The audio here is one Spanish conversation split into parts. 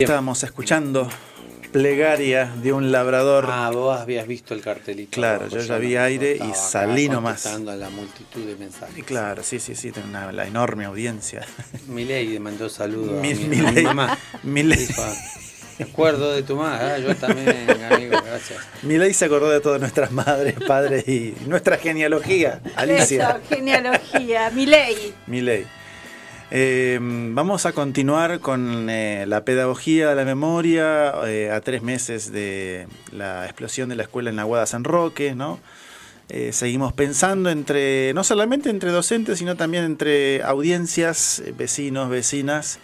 Estábamos escuchando plegaria de un labrador. Ah, vos habías visto el cartelito. Claro, yo ya vi aire y salí nomás. a la multitud de mensajes. claro, sí, sí, sí, tengo una, la enorme audiencia. Milei le mandó saludos mi, a, mi, mi mamá. Milei. Me acuerdo de tu madre, ah, yo también, amigo, gracias. Milei se acordó de todas nuestras madres, padres y nuestra genealogía, Alicia. Eso, genealogía, Milei. Milei. Eh, vamos a continuar con eh, la pedagogía de la memoria eh, a tres meses de la explosión de la escuela en la Guada San Roque, ¿no? seguimos pensando entre, no solamente entre docentes, sino también entre audiencias, vecinos, vecinas,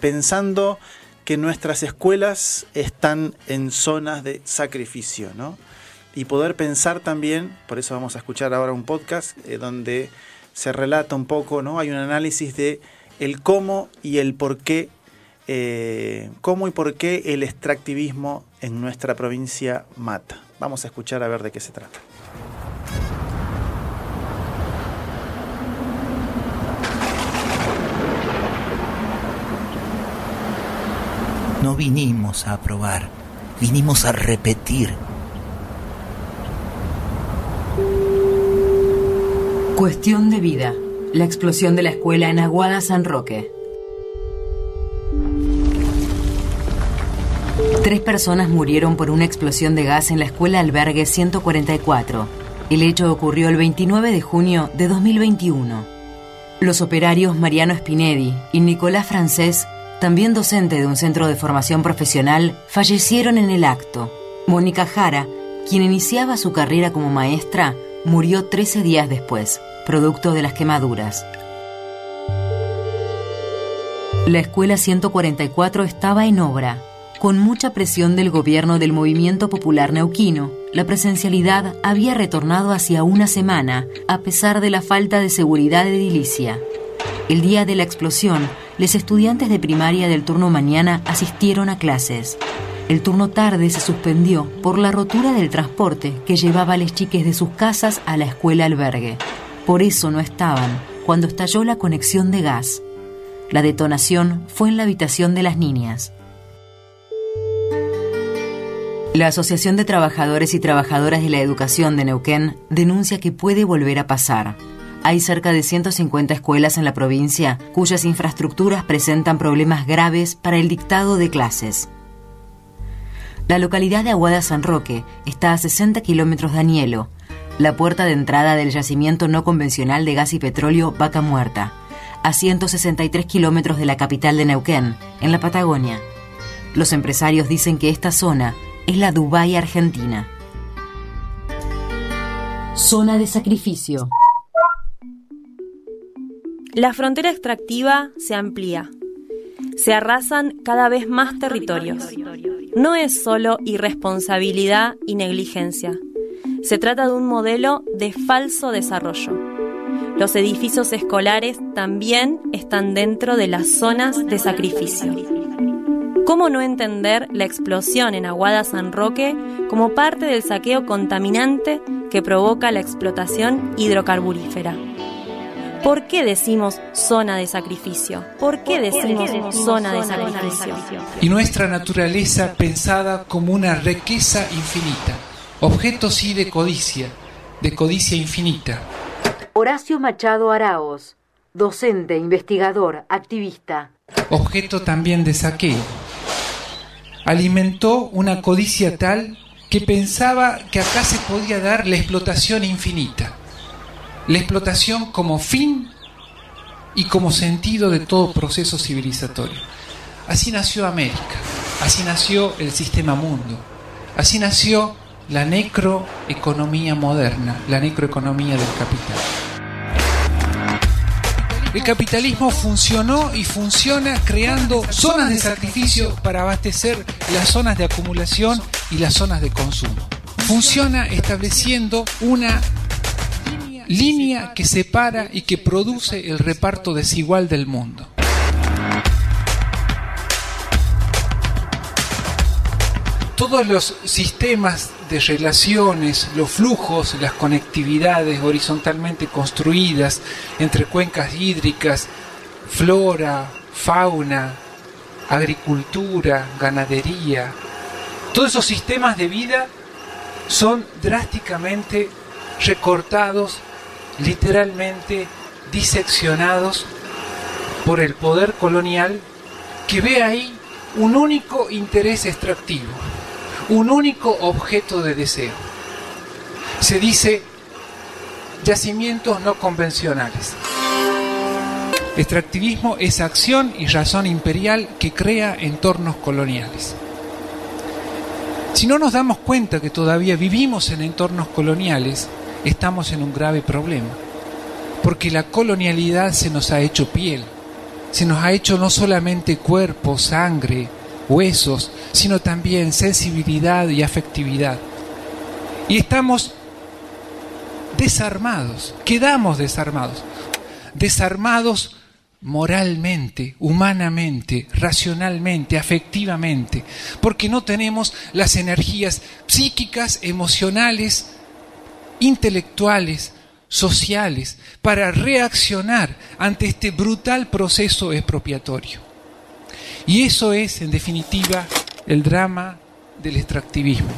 pensando que nuestras escuelas están en zonas de sacrificio, ¿no? Y poder pensar también, por eso vamos a escuchar ahora un podcast donde se relata un poco, ¿no? Hay un análisis de el cómo y el por qué, eh, cómo y por qué el extractivismo en nuestra provincia mata. Vamos a escuchar a ver de qué se trata. No vinimos a aprobar, vinimos a repetir Cuestión de vida. La explosión de la escuela en Aguada San Roque. Tres personas murieron por una explosión de gas en la escuela albergue 144. El hecho ocurrió el 29 de junio de 2021. Los operarios Mariano Spinelli y Nicolás Francés, también docente de un centro de formación profesional, fallecieron en el acto. Mónica Jara, quien iniciaba su carrera como maestra, murió 13 días después producto de las quemaduras. La escuela 144 estaba en obra. Con mucha presión del gobierno del Movimiento Popular Neuquino, la presencialidad había retornado hacia una semana, a pesar de la falta de seguridad edilicia. El día de la explosión, los estudiantes de primaria del turno mañana asistieron a clases. El turno tarde se suspendió por la rotura del transporte que llevaba a las chiques de sus casas a la escuela albergue. Por eso no estaban cuando estalló la conexión de gas. La detonación fue en la habitación de las niñas. La Asociación de Trabajadores y Trabajadoras de la Educación de Neuquén denuncia que puede volver a pasar. Hay cerca de 150 escuelas en la provincia cuyas infraestructuras presentan problemas graves para el dictado de clases. La localidad de Aguada San Roque está a 60 kilómetros de Anielo, la puerta de entrada del yacimiento no convencional de gas y petróleo Vaca Muerta, a 163 kilómetros de la capital de Neuquén, en la Patagonia. Los empresarios dicen que esta zona es la Dubái argentina. Zona de sacrificio. La frontera extractiva se amplía. Se arrasan cada vez más territorios. No es solo irresponsabilidad y negligencia se trata de un modelo de falso desarrollo. Los edificios escolares también están dentro de las zonas de sacrificio. ¿Cómo no entender la explosión en Aguada San Roque como parte del saqueo contaminante que provoca la explotación hidrocarburífera? ¿Por qué decimos zona de sacrificio? ¿Por qué decimos zona de sacrificio? Y nuestra naturaleza pensada como una riqueza infinita objeto sí de codicia, de codicia infinita. Horacio Machado Araos, docente, investigador, activista. Objeto también de saqueo. Alimentó una codicia tal que pensaba que acá se podía dar la explotación infinita. La explotación como fin y como sentido de todo proceso civilizatorio. Así nació América, así nació el sistema mundo, así nació la necroeconomía moderna, la necroeconomía del capital. El capitalismo funcionó y funciona creando zonas de sacrificio para abastecer las zonas de acumulación y las zonas de consumo. Funciona estableciendo una línea que separa y que produce el reparto desigual del mundo. Todos los sistemas de relaciones, los flujos, las conectividades horizontalmente construidas entre cuencas hídricas, flora, fauna, agricultura, ganadería, todos esos sistemas de vida son drásticamente recortados, literalmente diseccionados por el poder colonial que ve ahí un único interés extractivo, un único objeto de deseo. Se dice yacimientos no convencionales. Extractivismo es acción y razón imperial que crea entornos coloniales. Si no nos damos cuenta que todavía vivimos en entornos coloniales, estamos en un grave problema. Porque la colonialidad se nos ha hecho piel, se nos ha hecho no solamente cuerpo, sangre, huesos, sino también sensibilidad y afectividad. Y estamos desarmados, quedamos desarmados, desarmados moralmente, humanamente, racionalmente, afectivamente, porque no tenemos las energías psíquicas, emocionales, intelectuales, sociales, para reaccionar ante este brutal proceso expropiatorio. Y eso es, en definitiva, el drama del extractivismo.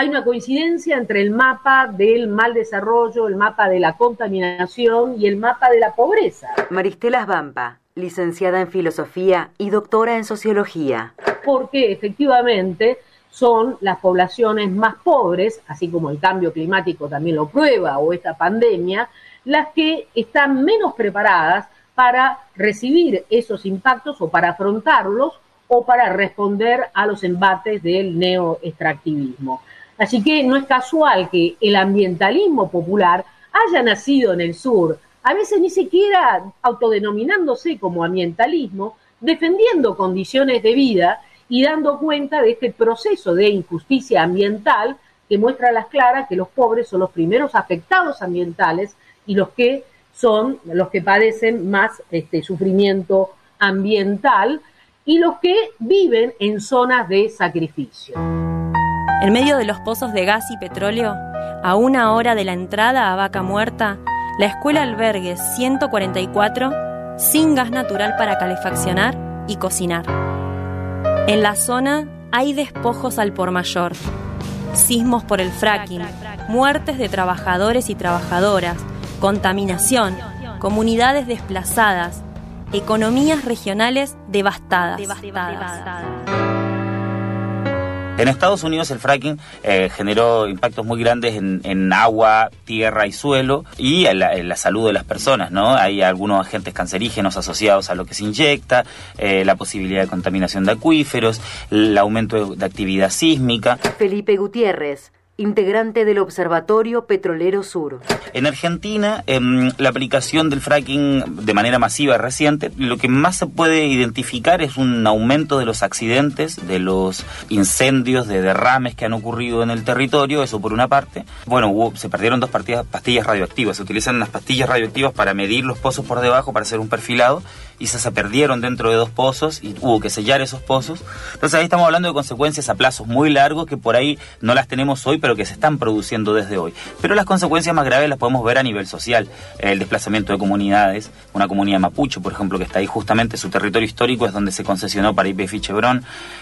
hay una coincidencia entre el mapa del mal desarrollo, el mapa de la contaminación y el mapa de la pobreza. Maristela Vampa, licenciada en filosofía y doctora en sociología. Porque efectivamente son las poblaciones más pobres, así como el cambio climático también lo prueba o esta pandemia, las que están menos preparadas para recibir esos impactos o para afrontarlos o para responder a los embates del neoextractivismo. Así que no es casual que el ambientalismo popular haya nacido en el sur, a veces ni siquiera autodenominándose como ambientalismo, defendiendo condiciones de vida y dando cuenta de este proceso de injusticia ambiental que muestra a las claras que los pobres son los primeros afectados ambientales y los que son los que padecen más este, sufrimiento ambiental y los que viven en zonas de sacrificio. En medio de los pozos de gas y petróleo, a una hora de la entrada a Vaca Muerta, la escuela albergue 144 sin gas natural para calefaccionar y cocinar. En la zona hay despojos al por mayor, sismos por el fracking, muertes de trabajadores y trabajadoras, contaminación, comunidades desplazadas, economías regionales devastadas. En Estados Unidos el fracking eh, generó impactos muy grandes en, agua, tierra y suelo y en la, salud de las personas, ¿no? Hay algunos agentes cancerígenos asociados a lo que se inyecta, eh, la posibilidad de contaminación de acuíferos, el aumento de actividad sísmica. Felipe Gutiérrez integrante del Observatorio Petrolero Sur. En Argentina, em, la aplicación del fracking de manera masiva reciente, lo que más se puede identificar es un aumento de los accidentes, de los incendios, de derrames que han ocurrido en el territorio, eso por una parte. Bueno, se perdieron dos pastillas radioactivas, se utilizan las pastillas radioactivas para medir los pozos por debajo, para hacer un perfilado, y se, perdieron dentro de dos pozos y hubo que sellar esos pozos. Entonces ahí estamos hablando de consecuencias a plazos muy largos que por ahí no las tenemos hoy, pero que se están produciendo desde hoy. Pero las consecuencias más graves las podemos ver a nivel social. El desplazamiento de comunidades, una comunidad mapuche, por ejemplo, que está ahí justamente, su territorio histórico es donde se concesionó para IPF y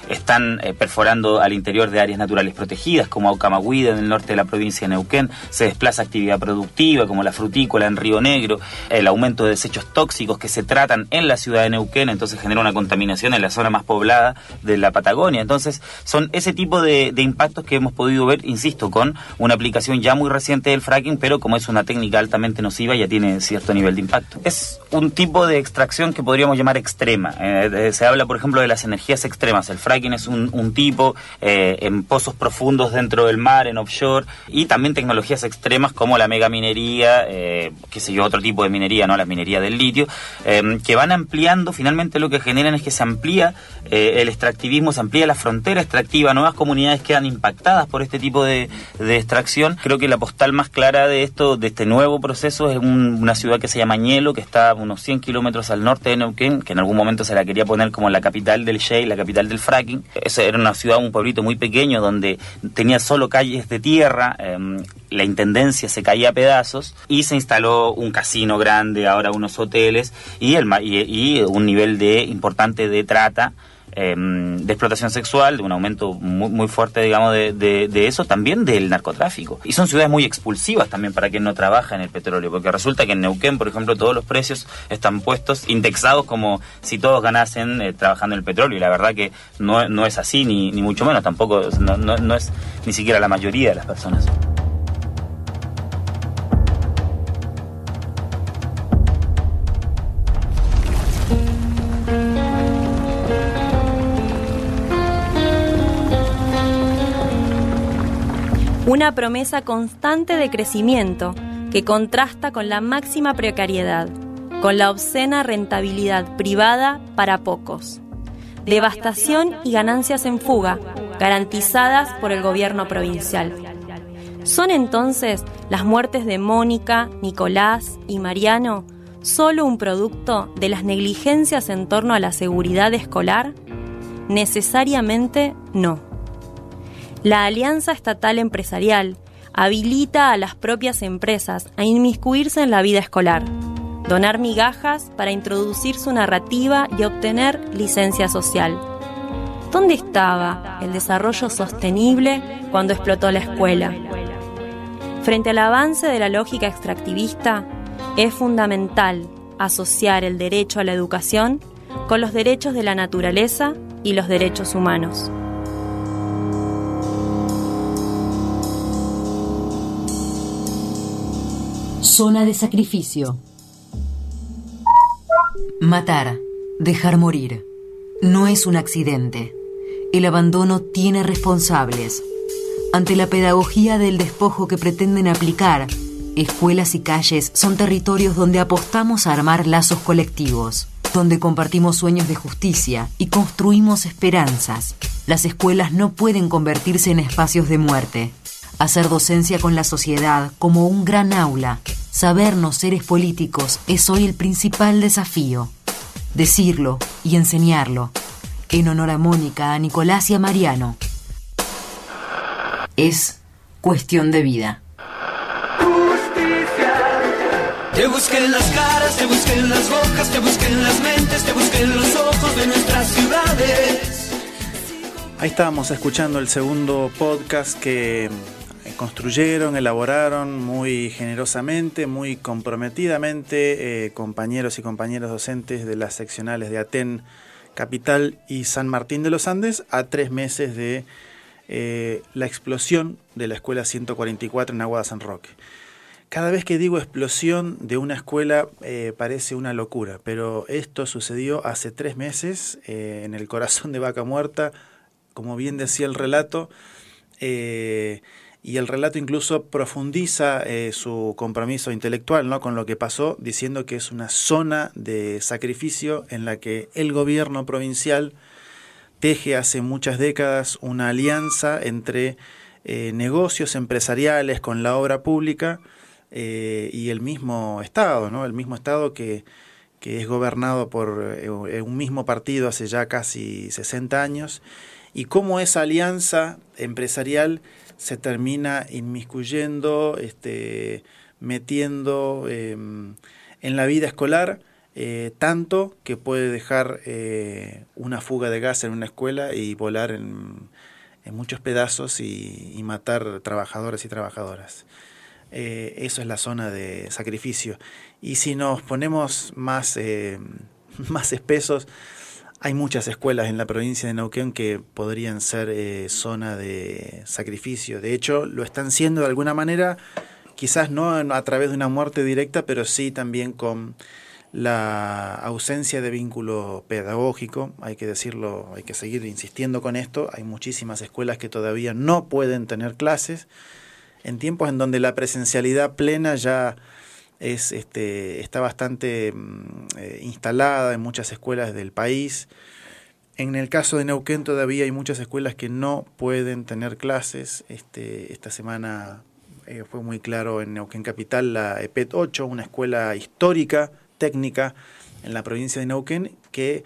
están eh, perforando al interior de áreas naturales protegidas, como Aucamahuida en el norte de la provincia de Neuquén, se desplaza actividad productiva, como la frutícola en Río Negro, el aumento de desechos tóxicos que se tratan en la ciudad de Neuquén, entonces genera una contaminación en la zona más poblada de la Patagonia. Entonces, son ese tipo de, impactos que hemos podido ver, insisto, con una aplicación ya muy reciente del fracking, pero como es una técnica altamente nociva, ya tiene cierto nivel de impacto. Es un tipo de extracción que podríamos llamar extrema. Eh, eh, se habla, por ejemplo, de las energías extremas. El fracking es un, tipo eh, en pozos profundos dentro del mar, en offshore, y también tecnologías extremas como la megaminería, eh, qué sé yo, otro tipo de minería, ¿no? La minería del litio, que van a ampliando, finalmente lo que generan es que se amplía eh, el extractivismo, se amplía la frontera extractiva, nuevas comunidades quedan impactadas por este tipo de, extracción. Creo que la postal más clara de esto, de este nuevo proceso, es una ciudad que se llama Ñelo, que está a unos 100 kilómetros al norte de Neuquén, que en algún momento se la quería poner como la capital del shale, la capital del fracking. Era una ciudad, un pueblito muy pequeño, donde tenía solo calles de tierra. Em, la intendencia se caía a pedazos y se instaló un casino grande, ahora unos hoteles y, el, y un nivel de importante de trata Em, de explotación sexual, de un aumento muy, muy fuerte, digamos, de, eso, también del narcotráfico. Y son ciudades muy expulsivas también para quien no trabaja en el petróleo, porque resulta que en Neuquén, por ejemplo, todos los precios están puestos, indexados como si todos ganasen eh, trabajando en el petróleo, y la verdad que no, no es así, ni, ni mucho menos, tampoco, no, no, no es ni siquiera la mayoría de las personas. Una promesa constante de crecimiento que contrasta con la máxima precariedad, con la obscena rentabilidad privada para pocos. Devastación y ganancias en fuga, garantizadas por el gobierno provincial. ¿Son entonces las muertes de Mónica, Nicolás y Mariano solo un producto de las negligencias en torno a la seguridad escolar? Necesariamente no. La alianza estatal empresarial habilita a las propias empresas a inmiscuirse en la vida escolar, donar migajas para introducir su narrativa y obtener licencia social. ¿Dónde estaba el desarrollo sostenible cuando explotó la escuela? Frente al avance de la lógica extractivista, es fundamental asociar el derecho a la educación con los derechos de la naturaleza y los derechos humanos. Zona de sacrificio. Matar, dejar morir. No es un accidente. El abandono tiene responsables. Ante la pedagogía del despojo que pretenden aplicar, escuelas y calles son territorios donde apostamos a armar lazos colectivos, donde compartimos sueños de justicia y construimos esperanzas. Las escuelas no pueden convertirse en espacios de muerte. Hacer docencia con la sociedad como un gran aula, sabernos seres políticos es hoy el principal desafío. Decirlo y enseñarlo, en honor a Mónica, a Nicolás y a Mariano, es cuestión de vida. Te busquen las caras, te busquen las bocas, te busquen las mentes, te busquen los ojos de nuestras ciudades. Ahí estábamos escuchando el segundo podcast que construyeron, elaboraron muy generosamente, muy comprometidamente eh, compañeros y compañeras docentes de las seccionales de Aten Capital y San Martín de los Andes a tres meses de eh, la explosión de la escuela 144 en Aguada San Roque. Cada vez que digo explosión de una escuela eh, parece una locura, pero esto sucedió hace tres meses en el corazón de Vaca Muerta, como bien decía el relato y el relato incluso profundiza eh, su compromiso intelectual ¿no? con lo que pasó, diciendo que es una zona de sacrificio en la que el gobierno provincial teje hace muchas décadas una alianza entre eh, negocios empresariales con la obra pública eh, y el mismo Estado, ¿no? el mismo Estado que, que es gobernado por un mismo partido hace ya casi 60 años, y cómo esa alianza empresarial se termina inmiscuyendo, este, metiendo em, en la vida escolar, eh, tanto que puede dejar eh, una fuga de gas en una escuela y volar en, muchos pedazos y, matar trabajadores y trabajadoras. Eh, eso es la zona de sacrificio. Y si nos ponemos más, más espesos, hay muchas escuelas en la provincia de Neuquén que podrían ser eh, zona de sacrificio. De hecho, lo están siendo de alguna manera, quizás no a través de una muerte directa, pero sí también con la ausencia de vínculo pedagógico. Hay que decirlo, hay que seguir insistiendo con esto. Hay muchísimas escuelas que todavía no pueden tener clases. En tiempos en donde la presencialidad plena ya es, este, está bastante mm, eh, instalada en muchas escuelas del país. En el caso de Neuquén todavía hay muchas escuelas que no pueden tener clases. Este, esta semana eh, fue muy claro en Neuquén Capital la EPET 8, una escuela histórica, técnica, en la provincia de Neuquén, que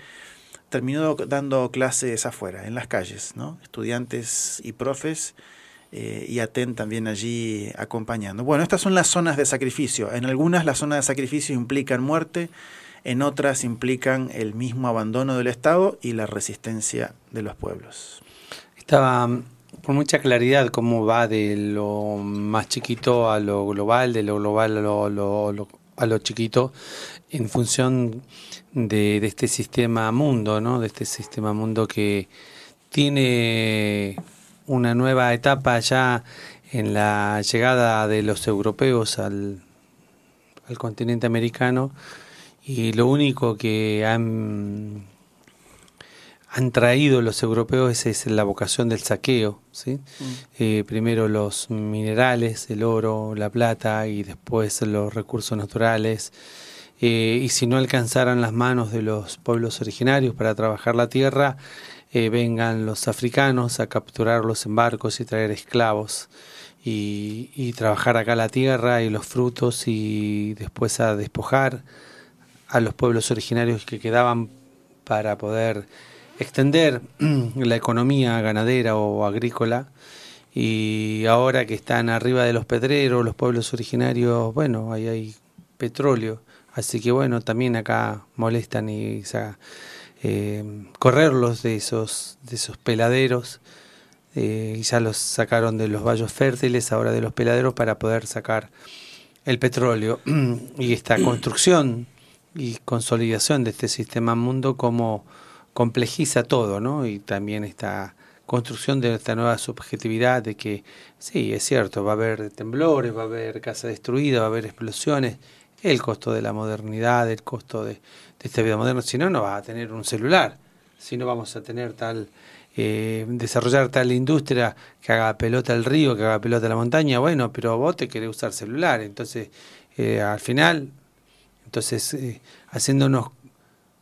terminó dando clases afuera, en las calles, ¿no? Estudiantes y profes eh, y ATEN también allí acompañando. Bueno, estas son las zonas de sacrificio. En algunas las zonas de sacrificio implican muerte, en otras implican el mismo abandono del Estado y la resistencia de los pueblos. Estaba por mucha claridad cómo va de lo más chiquito a lo global, de lo global a lo, a lo chiquito, en función de, de, este sistema mundo, ¿no? de este sistema mundo que tiene una nueva etapa ya en la llegada de los europeos al, al continente americano y lo único que han han traído los europeos es, la vocación del saqueo. ¿sí? Mm. Eh, primero los minerales, el oro, la plata y después los recursos naturales. Eh, y si no alcanzaran las manos de los pueblos originarios para trabajar la tierra, eh, vengan los africanos a capturarlos en barcos y traer esclavos. Y, y trabajar acá la tierra y los frutos y después a despojar a los pueblos originarios que quedaban para poder extender la economía ganadera o agrícola y ahora que están arriba de los pedreros, los pueblos originarios, bueno, ahí hay petróleo, así que bueno, también acá molestan y eh, correrlos de esos, de esos peladeros, eh, y ya los sacaron de los vallos fértiles, ahora de los peladeros para poder sacar el petróleo y esta construcción y consolidación de este sistema mundo como complejiza todo, ¿no? Y también esta construcción de esta nueva subjetividad de que, sí, es cierto, va a haber temblores, va a haber casa destruida, va a haber explosiones, el costo de la modernidad, el costo de, esta vida moderna, si no, no va a tener un celular, si no vamos a tener tal, eh, desarrollar tal industria que haga pelota el río, que haga pelota la montaña, bueno, pero vos te querés usar celular, entonces, eh, al final, entonces, eh, haciéndonos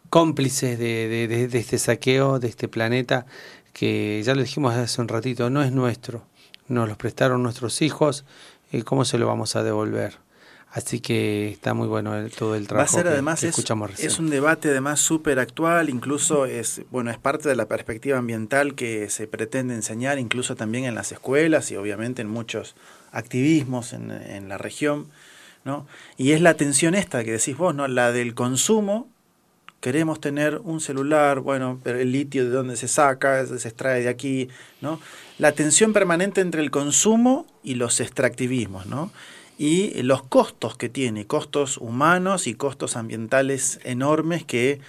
cómplices de, de, este saqueo de este planeta que ya lo dijimos hace un ratito, no es nuestro, nos lo prestaron nuestros hijos, y ¿cómo se lo vamos a devolver? Así que está muy bueno todo el trabajo. Va a ser además escuchamos es, es, un debate además súper actual, incluso es bueno es parte de la perspectiva ambiental que se pretende enseñar, incluso también en las escuelas y obviamente en muchos activismos en, en la región, ¿no? Y es la tensión esta que decís vos, ¿no? La del consumo queremos tener un celular, bueno, pero el litio de dónde se saca, se extrae de aquí, ¿no? La tensión permanente entre el consumo y los extractivismos, ¿no? Y los costos que tiene, costos humanos y costos ambientales enormes que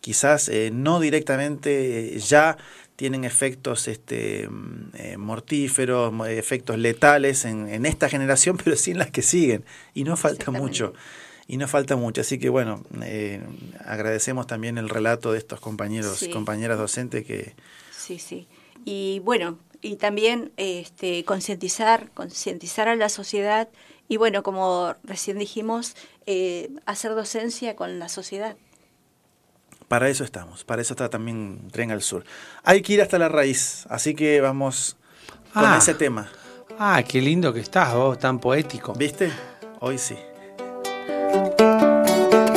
quizás eh, no directamente eh, ya tienen efectos este, mm, eh, mortíferos, efectos letales en, en, esta generación, pero sí en las que siguen. Y no falta mucho y no falta mucho. Así que bueno, agradecemos también el relato de estos compañeros y compañeras docentes que... Sí, sí. Y bueno, y también este, concientizar, concientizar a la sociedad y bueno, como recién dijimos, eh, hacer docencia con la sociedad. Para eso estamos, para eso está también Tren al Sur. Hay que ir hasta la raíz, así que vamos con ah. ese tema. Ah, qué lindo que estás vos, tan poético. ¿Viste? Hoy sí. Thank you.